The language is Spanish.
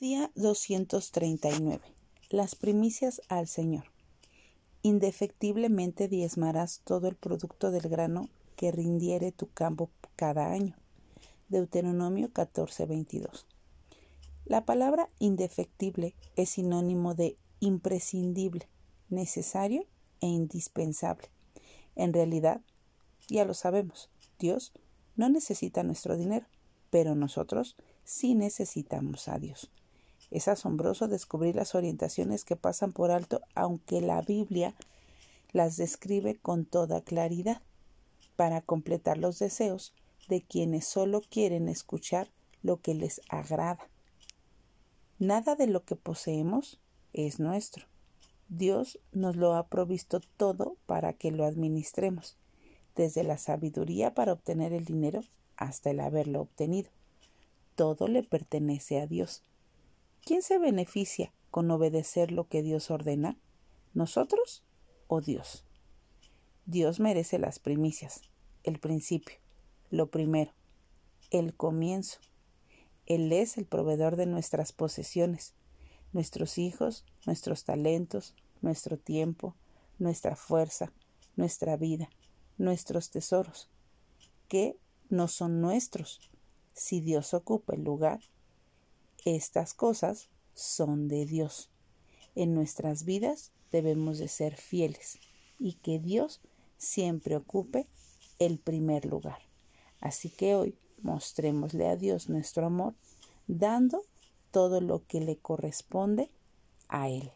Día 239. Las primicias al Señor. Indefectiblemente diezmarás todo el producto del grano que rindiere tu campo cada año. Deuteronomio 14:22. La palabra indefectible es sinónimo de imprescindible, necesario e indispensable. En realidad, ya lo sabemos, Dios no necesita nuestro dinero, pero nosotros sí necesitamos a Dios. Es asombroso descubrir las orientaciones que pasan por alto, aunque la Biblia las describe con toda claridad, para completar los deseos de quienes solo quieren escuchar lo que les agrada. Nada de lo que poseemos es nuestro. Dios nos lo ha provisto todo para que lo administremos, desde la sabiduría para obtener el dinero hasta el haberlo obtenido. Todo le pertenece a Dios ¿Quién se beneficia con obedecer lo que Dios ordena? ¿Nosotros o Dios? Dios merece las primicias, el principio, lo primero, el comienzo. Él es el proveedor de nuestras posesiones, nuestros hijos, nuestros talentos, nuestro tiempo, nuestra fuerza, nuestra vida, nuestros tesoros, que no son nuestros. Si Dios ocupa el lugar, estas cosas son de Dios. En nuestras vidas debemos de ser fieles y que Dios siempre ocupe el primer lugar. Así que hoy mostrémosle a Dios nuestro amor dando todo lo que le corresponde a Él.